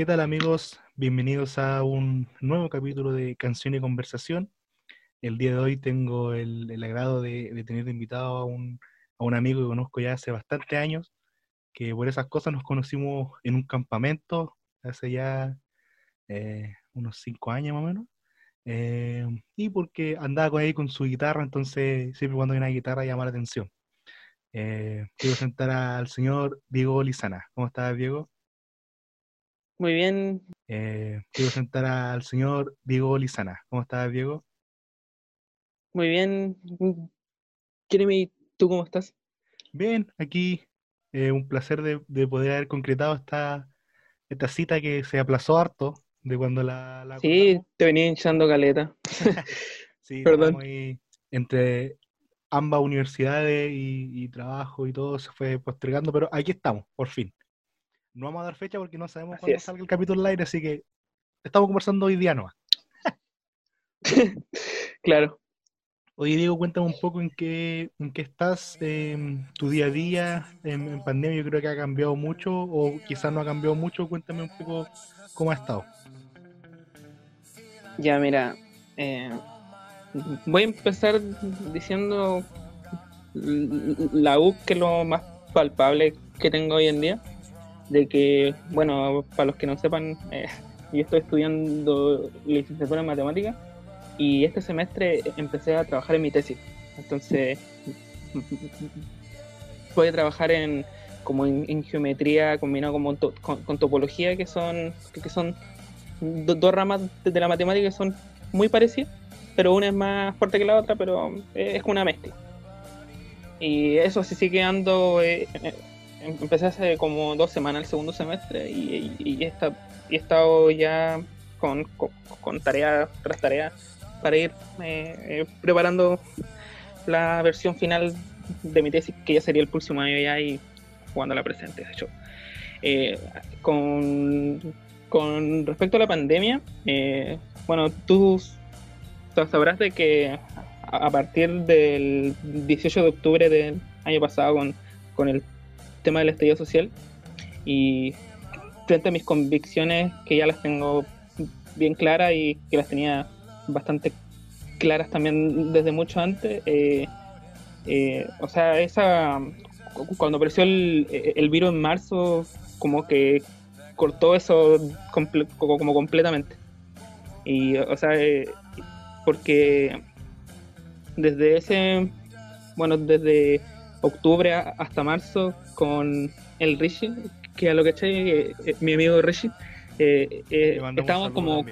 ¿Qué tal amigos? Bienvenidos a un nuevo capítulo de Canción y Conversación. El día de hoy tengo el, agrado de, tener invitado a un, amigo que conozco ya hace bastante años, que por esas cosas nos conocimos en un campamento hace ya eh, unos cinco años más o menos. Eh, y porque andaba con ahí con su guitarra, entonces siempre cuando hay una guitarra llama la atención. Eh, quiero presentar al señor Diego Lizana. ¿Cómo estás, Diego? Muy bien. Eh, quiero presentar al señor Diego Lizana. ¿Cómo estás, Diego? Muy bien. ¿y ¿tú cómo estás? Bien, aquí eh, un placer de, poder haber concretado esta, esta cita que se aplazó harto de cuando la... la sí, te venía hinchando caleta. sí, perdón. entre ambas universidades y, trabajo y todo se fue postergando, pero aquí estamos, por fin. No vamos a dar fecha porque no sabemos cuándo salga el capítulo al aire, así que estamos conversando hoy día nomás. claro. Oye, Diego, cuéntame un poco en qué, en qué estás, em, tu día a día en, pandemia. Yo creo que ha cambiado mucho, o quizás no ha cambiado mucho. Cuéntame un poco cómo ha estado. Ya, mira, eh, voy a empezar diciendo la U que es lo más palpable que tengo hoy en día. De que, bueno, para los que no sepan, eh, yo estoy estudiando licenciatura en matemáticas y este semestre empecé a trabajar en mi tesis. Entonces, voy a trabajar en como en, geometría combinado con, topología, que son, que son dos ramas de la matemática que son muy parecidas pero una es más fuerte que la otra, pero eh, es una mezcla. Y eso sí sigue ando, eh, eh, empecé hace como dos semanas el segundo semestre y, he, estado ya con, con, tarea tras tarea para ir preparando la versión final de mi tesis, que ya sería el próximo año ya y cuando la presente, de hecho. con, con respecto a la pandemia, bueno, tú sabrás de que a partir del 18 de octubre del año pasado con, el tema del estallido social y frente a mis convicciones que ya las tengo bien claras y que las tenía bastante claras también desde mucho antes, eh, eh, o sea, esa cuando apareció el, virus en marzo, como que cortó eso como completamente. Y, o sea, eh, porque desde ese, bueno, desde octubre hasta marzo con el Rishi, que a lo que eché, eh, mi amigo Rishi, eh, eh estábamos como...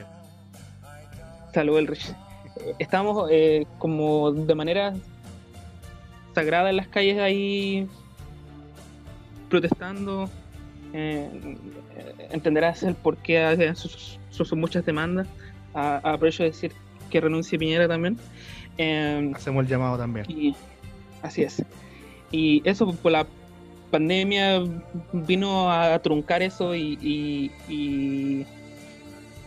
Salud el Rishi. Estábamos eh, como de manera sagrada en las calles ahí protestando. entenderás el por qué son muchas demandas. aprovecho de decir que renuncie Piñera también. Em, Hacemos el llamado también. así es. Y eso por la pandemia vino a truncar eso y,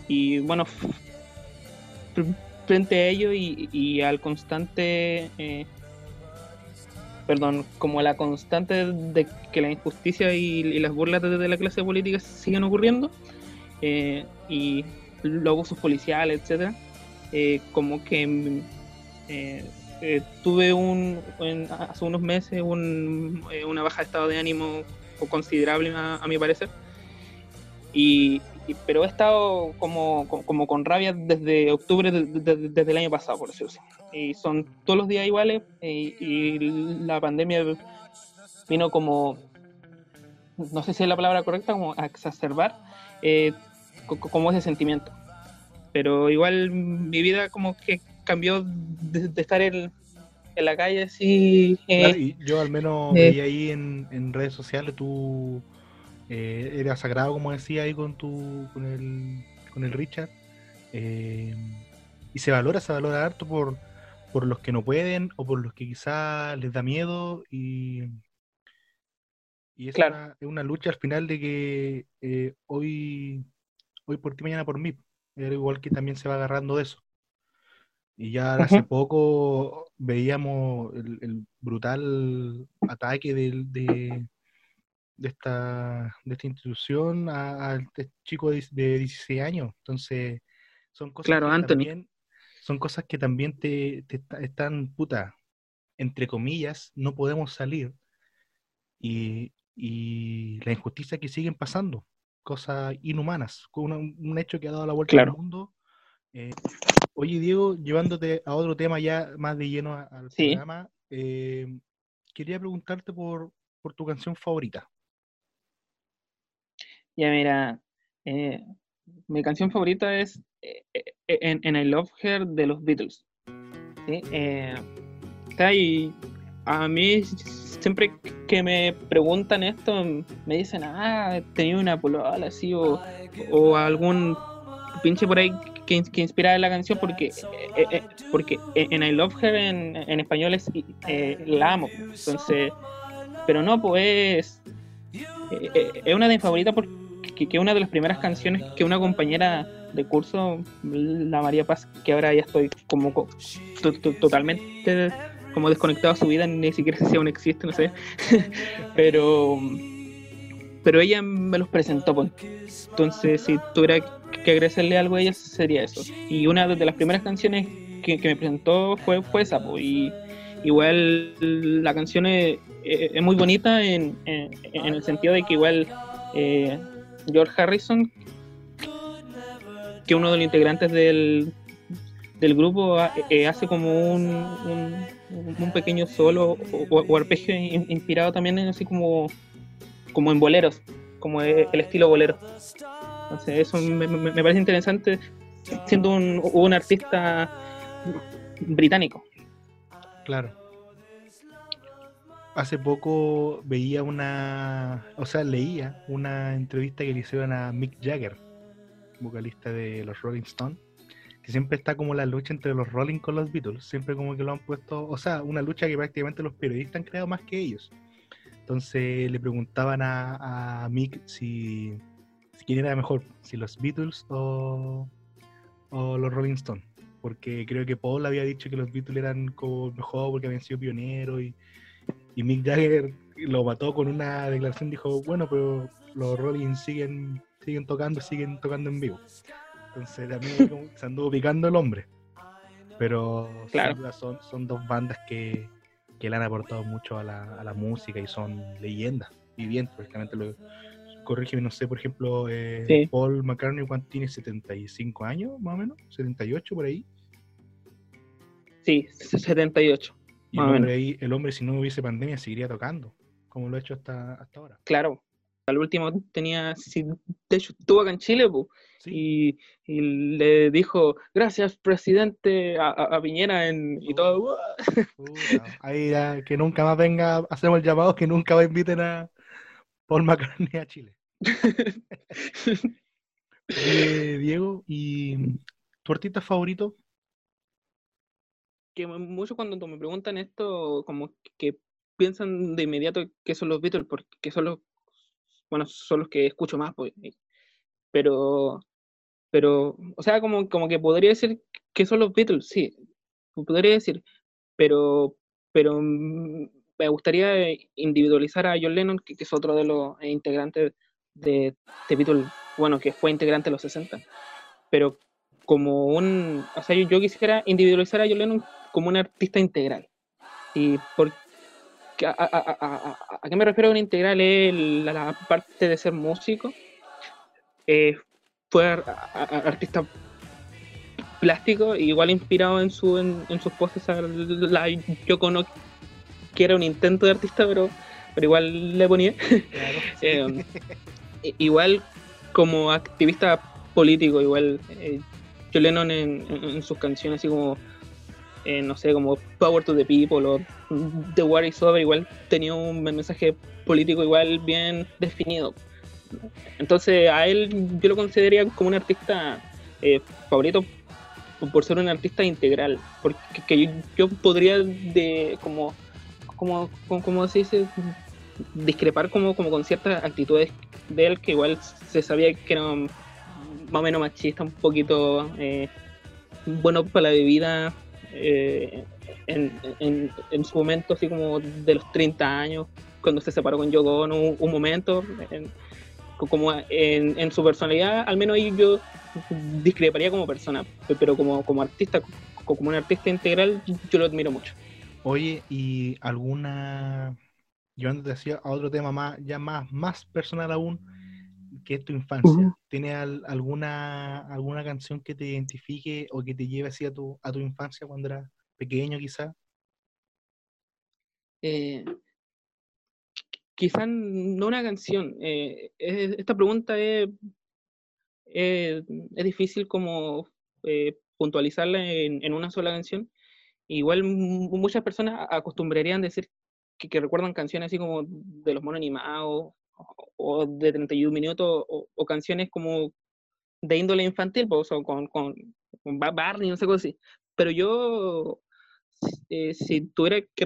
y, bueno, frente a ello y, al constante, eh, perdón, como la constante de que la injusticia y, las burlas de, la clase política siguen ocurriendo eh, y los abusos policiales, etcétera eh, como que eh, eh, tuve un hace unos meses una baja de estado de ánimo considerable a, mi parecer. Y, pero he estado como, como, con rabia desde octubre desde el año pasado por decirlo así. Y son todos los días iguales y, la pandemia vino como no sé si es la palabra correcta como a exacerbar como ese sentimiento. Pero igual mi vida como que cambió de, estar en, la calle así. Eh, yo al menos eh, veía ahí en, redes sociales, tú eh, eras sagrado, como decía ahí con tu con el, con el Richard. y se valora, se valora harto por, por los que no pueden o por los que quizás les da miedo y, y es, una, es una lucha al final de que hoy, hoy por ti, mañana por mí igual que también se va agarrando de eso. Y ya hace poco veíamos el, brutal ataque de, de esta, de esta institución a, este chico de, 16 años. Entonces, son cosas claro, que Anthony. también son cosas que también te, están, puta, entre comillas, no podemos salir. Y, y la injusticia que siguen pasando, cosas inhumanas, un, un hecho que ha dado la vuelta al mundo. Eh, oye, Diego, llevándote a otro tema ya más de lleno al programa, eh, quería preguntarte por, por tu canción favorita. Ya, mira, eh, mi canción favorita es eh, eh, en, en, I Love Her de los Beatles. ¿sí? y a mí siempre que me preguntan esto, me dicen, ah, tenía una polola así, o, o algún pinche por ahí que, que inspira la canción, porque, porque en I Love Her en, español es la amo. Entonces, pero no, pues es una de mis favoritas porque que, una de las primeras canciones que una compañera de curso, la María Paz, que ahora ya estoy como totalmente como desconectado a su vida, ni siquiera sé si aún existe, no sé, pero pero ella me los presentó, pues. entonces si tuviera que agradecerle algo a ella sería eso. Y una de las primeras canciones que, me presentó fue, fue esa, y igual la canción es, muy bonita en, el sentido de que igual eh, George Harrison, que uno de los integrantes del, del grupo eh, hace como un, un, pequeño solo o, arpegio inspirado también en así como, como en boleros, como el estilo bolero. Entonces eso me, parece interesante siendo un, un artista británico. Claro hace poco veía una, o sea, leía una entrevista que le hicieron a Mick Jagger, vocalista de los Rolling Stones, que siempre está como la lucha entre los Rolling con los Beatles, siempre como que lo han puesto, o sea, una lucha que prácticamente los periodistas han creado más que ellos. Entonces le preguntaban a, Mick si, quién era mejor, si los Beatles o, o los Rolling Stones porque creo que Paul había dicho que los Beatles eran como mejor porque habían sido pioneros y, y Mick Jagger lo mató con una declaración, dijo, bueno, pero los Rolling siguen, siguen tocando, siguen tocando en vivo. Entonces también se anduvo picando el hombre. Pero son, son dos bandas que, que, le han aportado mucho a la, a la música y son leyendas vivientes, prácticamente lo corrígeme, no sé, por ejemplo, eh, Paul McCartney, ¿cuánto tiene? ¿75 años, más o menos? ¿78 por ahí? Sí, 78. Y el hombre, ahí, el hombre, si no hubiese pandemia, seguiría tocando, como lo ha hecho hasta, hasta ahora. Claro. Al último tenía, de hecho estuvo acá en Chile, y, le dijo, gracias presidente a, Piñera en, y todo. ahí ya, que nunca más venga, hacemos el llamado, que nunca va inviten a Paul McCartney a Chile. Diego, ¿y tu artista favorito? que mucho cuando me preguntan esto, como que piensan de inmediato que son los Beatles, porque son los, bueno, son los que escucho más, pues, pero, pero, o sea, como, como que podría decir que son los Beatles, sí, podría decir, pero, pero mm, me gustaría individualizar a John Lennon, que, es otro de los integrantes de, de Beatles, bueno, que fue integrante de los 60, pero como un, o sea, yo, yo quisiera individualizar a John Lennon como un artista integral. ¿Y por, a, qué me refiero con integral? Es la, parte de ser músico. Eh, fue artista plástico, igual inspirado en, su, en, sus poses la yo conozco que era un intento de artista, pero, pero igual le ponía. Eh, igual como activista político, igual eh, John Lennon en, en, sus canciones así como eh, no sé, como Power to the People o The War is Over, igual tenía un mensaje político igual bien definido. Entonces a él yo lo consideraría como un artista eh, favorito por ser un artista integral, porque yo, podría de como como, como, se dice discrepar como, como con ciertas actitudes de él que igual se sabía que era más o menos machista, un poquito eh, bueno para la bebida, eh, en, en, su momento, así como de los 30 años, cuando se separó con Yoko un, momento, como en, su personalidad, al menos ahí yo discreparía como persona, pero como, como artista, como un artista integral, yo lo admiro mucho. Oye, ¿y alguna, llevándote así a otro tema más, ya más, más personal aún, que es tu infancia? ¿Tienes alguna, alguna canción que te identifique o que te lleve así a tu, a tu infancia cuando eras pequeño quizá? Eh, quizás no una canción. Eh, esta pregunta es, es, difícil como eh, puntualizarla en, una sola canción. Igual muchas personas acostumbrarían decir que, recuerdan canciones así como de los monos animados o, de 31 minutos o, canciones como de índole infantil, pues, o con, con, con Barney, no sé cómo así. Pero yo eh, si tuviera que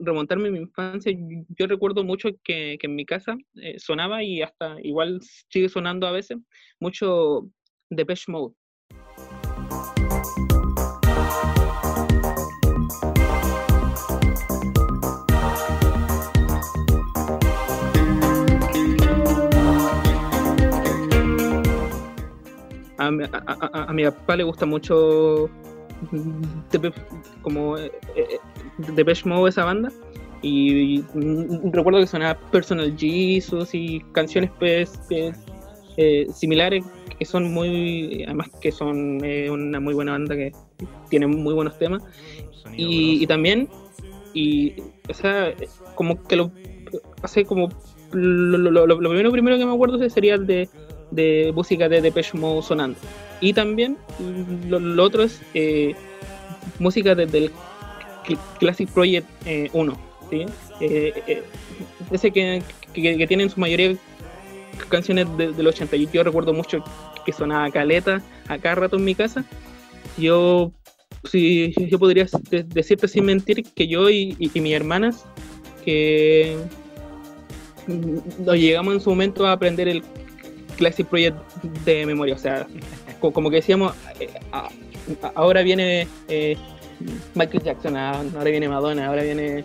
remontarme a mi infancia, yo recuerdo mucho que, en mi casa eh, sonaba y hasta igual sigue sonando a veces mucho Depeche Mode. A, a mi papá le gusta mucho de, como eh, eh, Depeche Mode esa banda. Y, recuerdo que sonaba Personal Jesus y canciones pues, eh, similares que son muy además que son una muy buena banda que tiene muy buenos temas. Y, también y o sea como que lo hace como lo, lo, primero primero que me acuerdo sería el de, de música de Depeche Mode sonando y también lo, otro es eh, música desde el Classic Project 1, eh, eh, ese que, que, tiene en su mayoría canciones de, del 80. Yo, recuerdo mucho que sonaba caleta a rato en mi casa. Yo, si, yo podría decirte sin mentir que yo y, y, mis hermanas, que nos llegamos en su momento a aprender el Classic Project de memoria. O sea, como que decíamos, eh, ahora viene eh, Michael Jackson, ah, ahora viene Madonna, ahora viene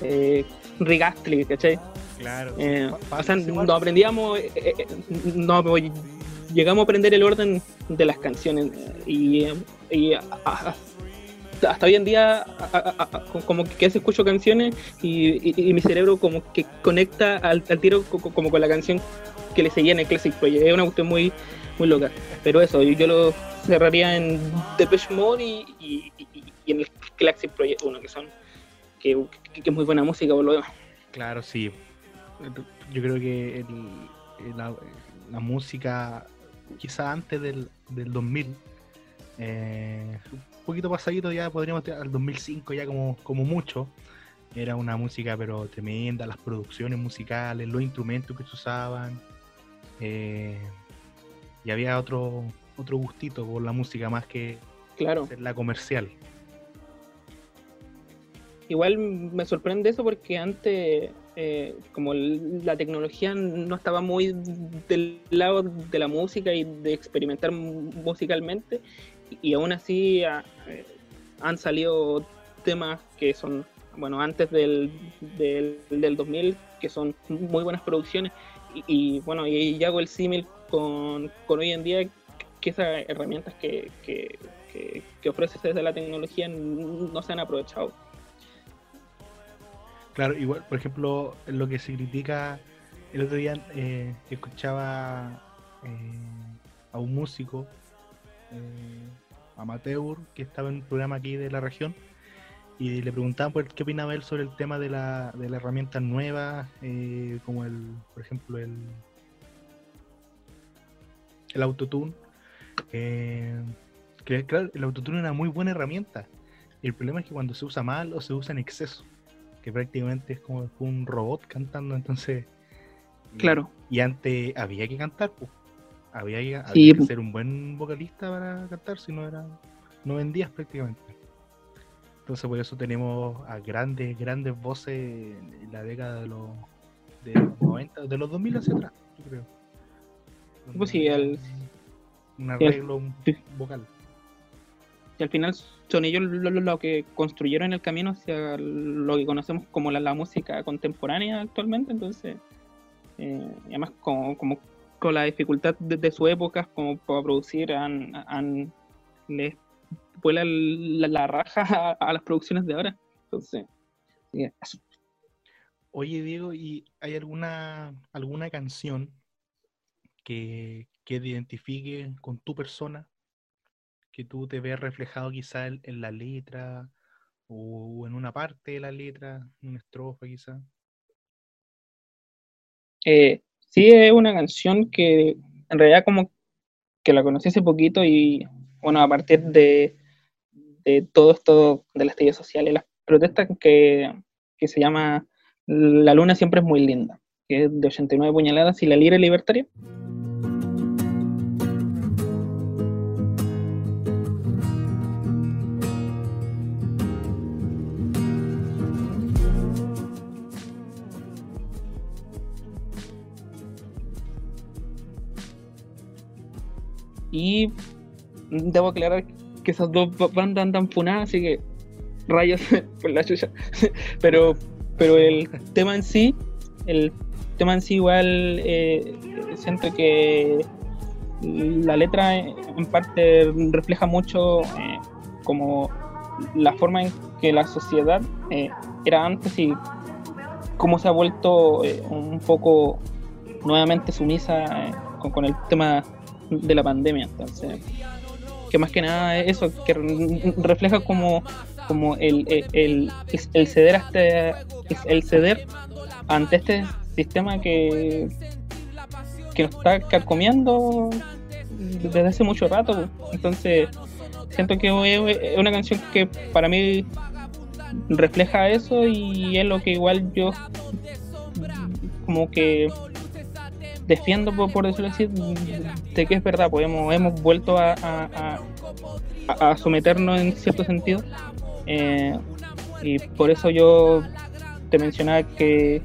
eh, Rick Astley, ¿cachai? Claro. Eh, o sea, nos aprendíamos, no, llegamos a aprender el orden de las canciones y, hasta hoy en día como que se escucho canciones y, mi cerebro como que conecta al, tiro como con la canción que le seguía en el Classic Project. Es una cuestión muy, muy loca. Pero eso, yo, lo cerraría en Depeche Mode y, en el Classic Project 1, que son que, es muy buena música por lo demás. Claro, sí. Yo creo que la, música, quizá antes del, del 2000, eh, poquito pasadito ya podríamos al 2005 ya como, como mucho. Era una música pero tremenda, las producciones musicales, los instrumentos que se usaban. Eh, y había otro, otro gustito por la música más que claro. la comercial. Igual me sorprende eso porque antes, eh, como la tecnología no estaba muy del lado de la música y de experimentar musicalmente, y, aún así eh, han salido temas que son, bueno, antes del, del, del 2000, que son muy buenas producciones, y, bueno, y, hago el símil con, hoy en día que esas herramientas que, que, ofrece desde la tecnología no se han aprovechado. Claro, igual, por ejemplo, lo que se critica, el otro día eh, escuchaba eh, a un músico amateur que estaba en un programa aquí de la región y le preguntaban por qué opinaba él sobre el tema de la, de la herramientas nuevas, eh, como el, por ejemplo, el, el autotune. Eh, que claro, el autotune es una muy buena herramienta. El problema es que cuando se usa mal o se usa en exceso, que prácticamente es como un robot cantando, entonces... Claro. Y, antes había que cantar, pues. Había, que, ser un buen vocalista para cantar, si no era no vendías prácticamente. Entonces por eso tenemos a grandes, grandes voces en la década de los, de 90, de los 2000 hacia atrás, yo creo. Pues sí, el... Un arreglo vocal. y al final son ellos lo, que construyeron el camino hacia lo que conocemos como la, música contemporánea actualmente, entonces, eh, además como, como, con la dificultad de, su época, como para producir, han, han les vuela la, raja a, las producciones de ahora, entonces, Oye Diego, ¿y hay alguna, alguna canción que, que te identifique con tu persona? que tú te ves reflejado quizá en, la letra o en una parte de la letra, una estrofa quizá? Eh, sí, es una canción que en realidad como que la conocí hace poquito y bueno, a partir de, de todo esto de las teorías sociales, las protestas que, que se llama La luna siempre es muy linda, que es de 89 puñaladas y la lira libertaria. Debo aclarar que esas dos bandas andan funadas, así que rayos por la chucha. pero, pero el tema en sí, el tema en sí igual eh, siento que la letra en parte refleja mucho eh, como la forma en que la sociedad eh, era antes y cómo se ha vuelto un poco nuevamente sumisa con, el tema de la pandemia. Entonces, que más que nada eso, que refleja como, como el, el, el, ceder este, el ceder ante este sistema que, que nos está carcomiendo desde hace mucho rato. Entonces, siento que es una canción que para mí refleja eso y es lo que igual yo como que defiendo, por, decirlo así, de que es verdad, pues hemos, vuelto a, a, someternos en cierto sentido. Eh, y por eso yo te mencionaba que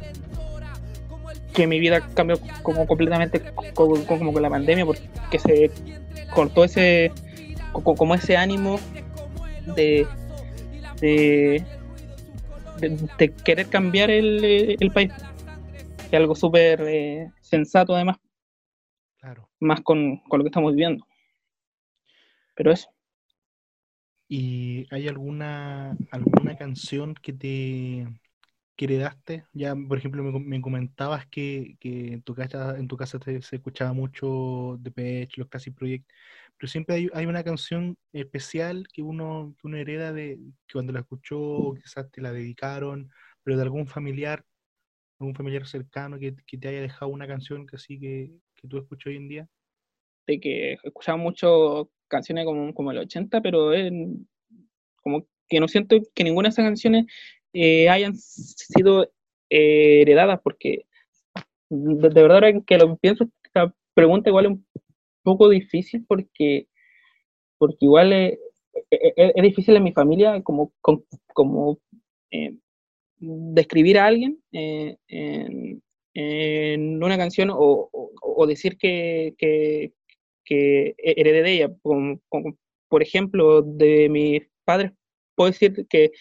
que mi vida cambió como completamente como, con la pandemia porque se cortó ese como ese ánimo de de, de, querer cambiar el, el país que algo súper eh, sensato además. Claro. Más con, lo que estamos viviendo. Pero eso. ¿Y hay alguna, alguna canción que te que heredaste? Ya, por ejemplo, me, comentabas que, en tu casa, en tu casa se escuchaba mucho de Pech, los Classic Project, pero siempre hay, una canción especial que uno, que uno hereda de que cuando la escuchó, quizás te la dedicaron, pero de algún familiar un familiar cercano que, te haya dejado una canción que así que, que tú escuchas hoy en día? De que escuchaba mucho canciones como, como el 80, pero como que no siento que ninguna de esas canciones eh, hayan sido eh, heredadas, porque de, verdad que lo pienso, esta pregunta igual es un poco difícil porque, porque igual es, difícil en mi familia como, como, eh, describir a alguien eh, en, una canción o, decir que, que, heredé de ella. por ejemplo, de mis padres, puedo decir que,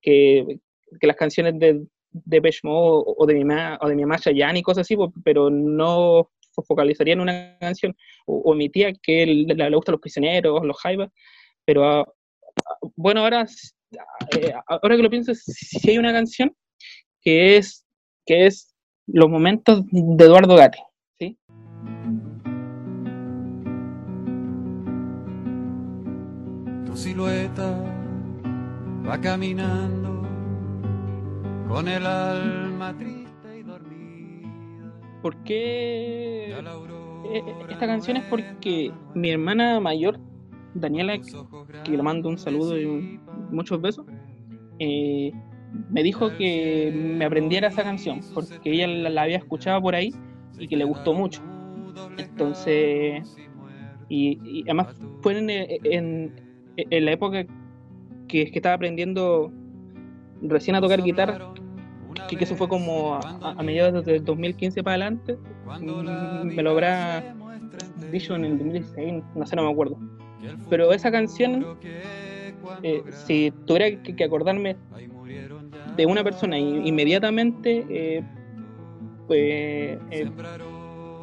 que, las canciones de, de o, de mi mamá, o de mi mamá y cosas así, pero no focalizaría en una canción, o, mi tía que le, le, gustan los prisioneros, los jaivas, pero ah, bueno, ahora eh, ahora que lo pienso, si hay una canción que es, que es Los momentos de Eduardo Gatti. ¿sí? Tu silueta va caminando con el alma triste y dormida. ¿Por qué? Eh, esta canción es porque mi hermana mayor Daniela, que le mando un saludo y muchos besos, eh, me dijo que me aprendiera esa canción, porque ella la, había escuchado por ahí y que le gustó mucho. Entonces, y, además fue en, la época que, que estaba aprendiendo recién a tocar guitarra, que, eso fue como a, mediados del 2015 para adelante, mm, me lo habrá en el 2016, no sé, no me acuerdo pero esa canción, eh, si tuviera que, acordarme de una persona inmediatamente, eh, pues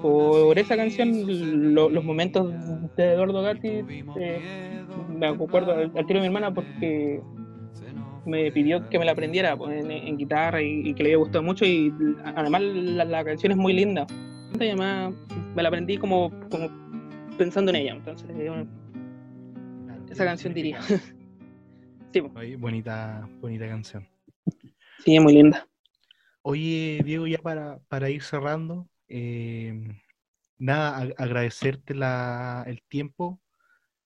por esa canción, los momentos de Eduardo Gatti, me acuerdo al, tiro de mi hermana porque me pidió que me la aprendiera pues, en, guitarra y, que le había gustado mucho y además la, canción es muy linda. Y además me la aprendí como, como pensando en ella. Entonces, esa canción diría. sí, bonita, bonita canción. Sí, muy linda. Oye, Diego, ya para, para ir cerrando, eh, nada, agradecerte la, el tiempo,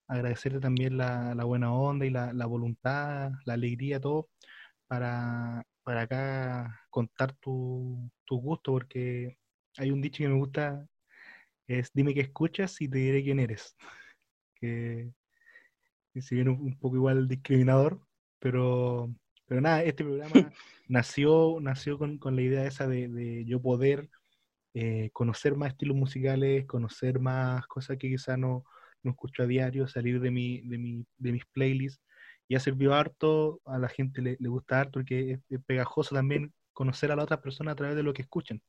agradecerte también la, la buena onda y la, la, voluntad, la alegría, todo, para, para acá contar tu, tu gusto, porque hay un dicho que me gusta, es dime qué escuchas y te diré quién eres. que si bien un, poco igual discriminador, pero, pero nada, este programa nació, nació con, con, la idea esa de, de yo poder eh, conocer más estilos musicales, conocer más cosas que quizá no, no escucho a diario, salir de, mi, de, mi, de mis playlists. Y ha servido harto, a la gente le, le gusta harto, porque es, pegajoso también conocer a la otra persona a través de lo que escuchan.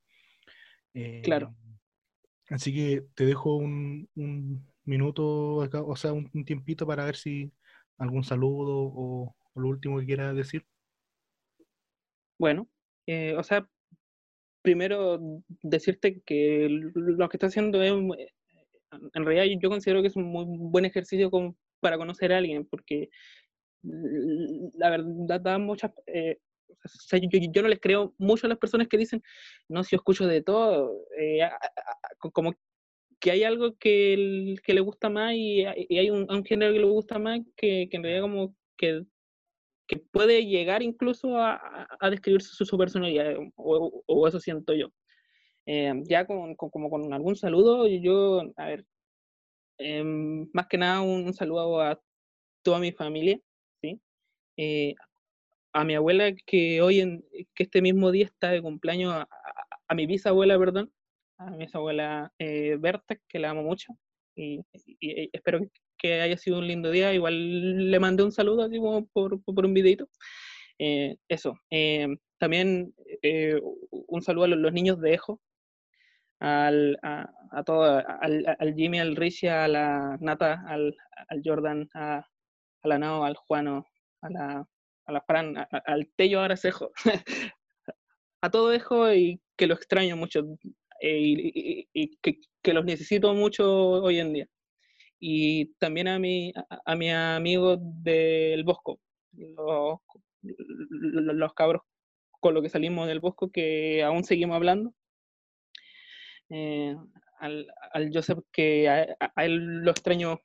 claro. Eh, así que te dejo un, un minuto, acá, o sea, un, tiempito para ver si algún saludo o, lo último que quieras decir. Bueno, eh, o sea, primero decirte que lo que está haciendo es, en realidad yo considero que es un muy buen ejercicio para conocer a alguien, porque la verdad da muchas... Eh, yo, no les creo mucho a las personas que dicen, no, si yo escucho de todo, eh, como que hay algo que, que le gusta más y, hay un, género que le gusta más que, que en realidad como que, que puede llegar incluso a, a describir su, su personalidad, o, o, eso siento yo. Eh, ya con, como con algún saludo, yo, a ver, eh, más que nada un, saludo a toda mi familia, ¿sí? Eh, a mi abuela que hoy, en, que este mismo día está de cumpleaños, a, a mi bisabuela, perdón, a mi abuela eh, Berta, que la amo mucho, y, espero que haya sido un lindo día. Igual le mandé un saludo así por, por, un videito. Eh, eso. Eh, también eh, un saludo a los, niños de Ejo, al, a, a todo, al, al, Jimmy, al Richie, a la Nata, al, al Jordan, a, a, la Nao, al Juano, a la, a la Fran, al Tello ahora Ejo. a todo Ejo y que lo extraño mucho. Eh, y, que, los necesito mucho hoy en día. Y también a mi, a, mi amigo del Bosco, los, los, cabros con lo que salimos del Bosco, que aún seguimos hablando. Eh, al, al, Joseph, que a, él lo extraño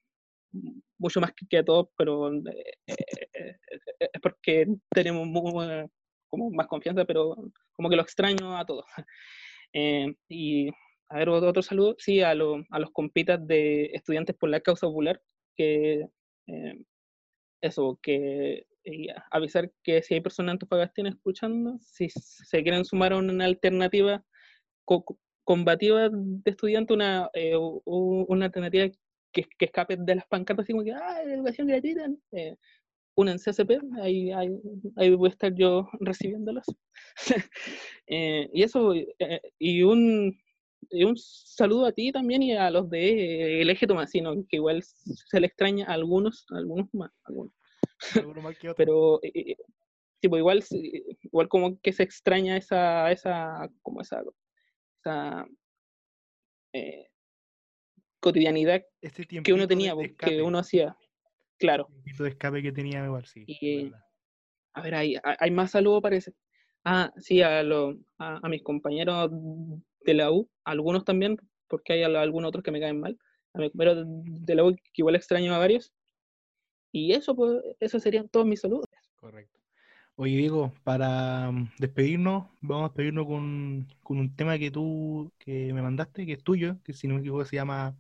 mucho más que, a todos, pero eh, es porque tenemos como más confianza, pero como que lo extraño a todos. Eh, y a ver, otro, saludo, sí, a, a, los compitas de estudiantes por la causa popular, que eh, eso, que avisar que si hay personas en Antofagasta escuchando, si se quieren sumar a una alternativa combativa de estudiantes, una, eh, una alternativa que, que, escape de las pancartas, así como que, ah, educación gratuita, en CSP, ahí, ahí, voy a estar yo recibiéndolos. Eh, y eso, eh, y, un, y un saludo a ti también y a los de el eje tomasino, que igual se le extraña a algunos, algunos más, algunos. Pero eh, tipo, igual, igual como que se extraña esa, esa, como esa, esa cotidianidad este que uno tenía, que uno hacía. Claro. El de escape que tenía igual, sí. a ver, hay, hay más saludos parece. Ah, sí, a, lo, a, mis compañeros de la U, algunos también, porque hay algunos otros que me caen mal. A mis compañeros de la U, que igual extraño a varios. Y eso, pues, esos serían todos mis saludos. Correcto. Oye, Diego, para mm, despedirnos, vamos a despedirnos con, con, un tema que tú que me mandaste, que es tuyo, que si no me equivoco se llama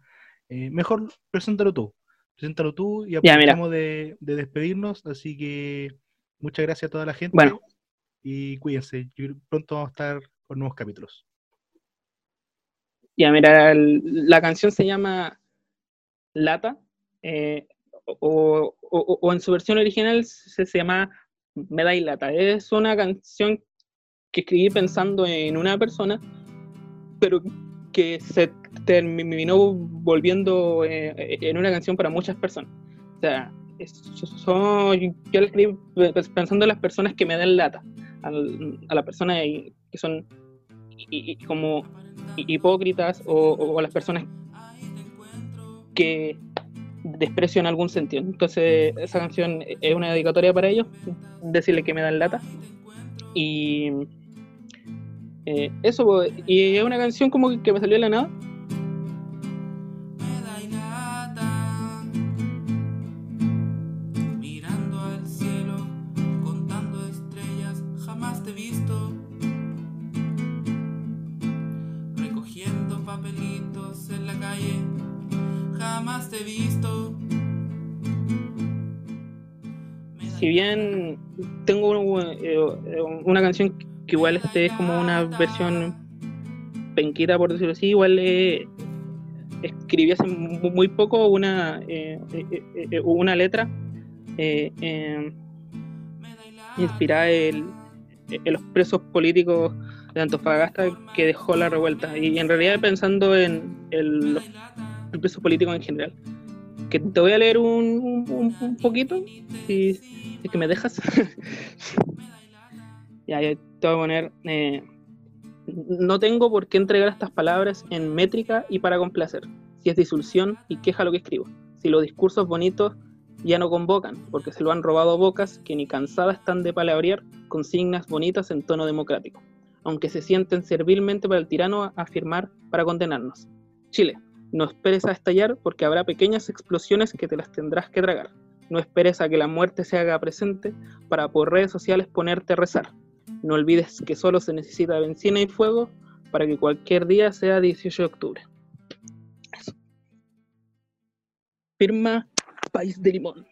eh, Mejor, preséntalo tú preséntalo tú y aprovechamos de, de, despedirnos. Así que muchas gracias a toda la gente. Bueno. Y cuídense. Pronto vamos a estar con nuevos capítulos. Ya, mira, la canción se llama Lata. Eh, o, o- o en su versión original se, se llama Me y lata. Es una canción que escribí pensando en una persona, pero que se terminó volviendo eh, en una canción para muchas personas. O sea, so- yo la escribí pe- pensando en las personas que me dan lata, al- a las personas que son y- como hipócritas o, o las personas que desprecio en algún sentido. Entonces, esa canción es una dedicatoria para ellos, decirle que me dan lata. Y eh, eso, y es una canción como que me salió de la nada. Jamás te he visto. Me da Si bien tengo una, eh, una canción que igual este es como una versión penquita, por decirlo así, igual eh, escribí hace mu- muy poco una, eh, eh, eh, una letra eh, eh, lata. inspirada en, en los presos políticos de Antofagasta que dejó la revuelta y en realidad pensando en el, los presos políticos en general. Que te voy a leer un, poquito, si es que me dejas. ya, ya te voy a poner. eh, no tengo por qué entregar estas palabras en métrica y para complacer. Si es disolución y queja lo que escribo. Si los discursos bonitos ya no convocan, porque se lo han robado bocas que ni cansadas están de palabrear consignas bonitas en tono democrático, aunque se sienten servilmente para el tirano a afirmar para condenarnos. Chile, no esperes a estallar porque habrá pequeñas explosiones que te las tendrás que tragar. No esperes a que la muerte se haga presente para por redes sociales ponerte a rezar. No olvides que solo se necesita benzina y fuego para que cualquier día sea 18 de octubre. Firma País de Limón.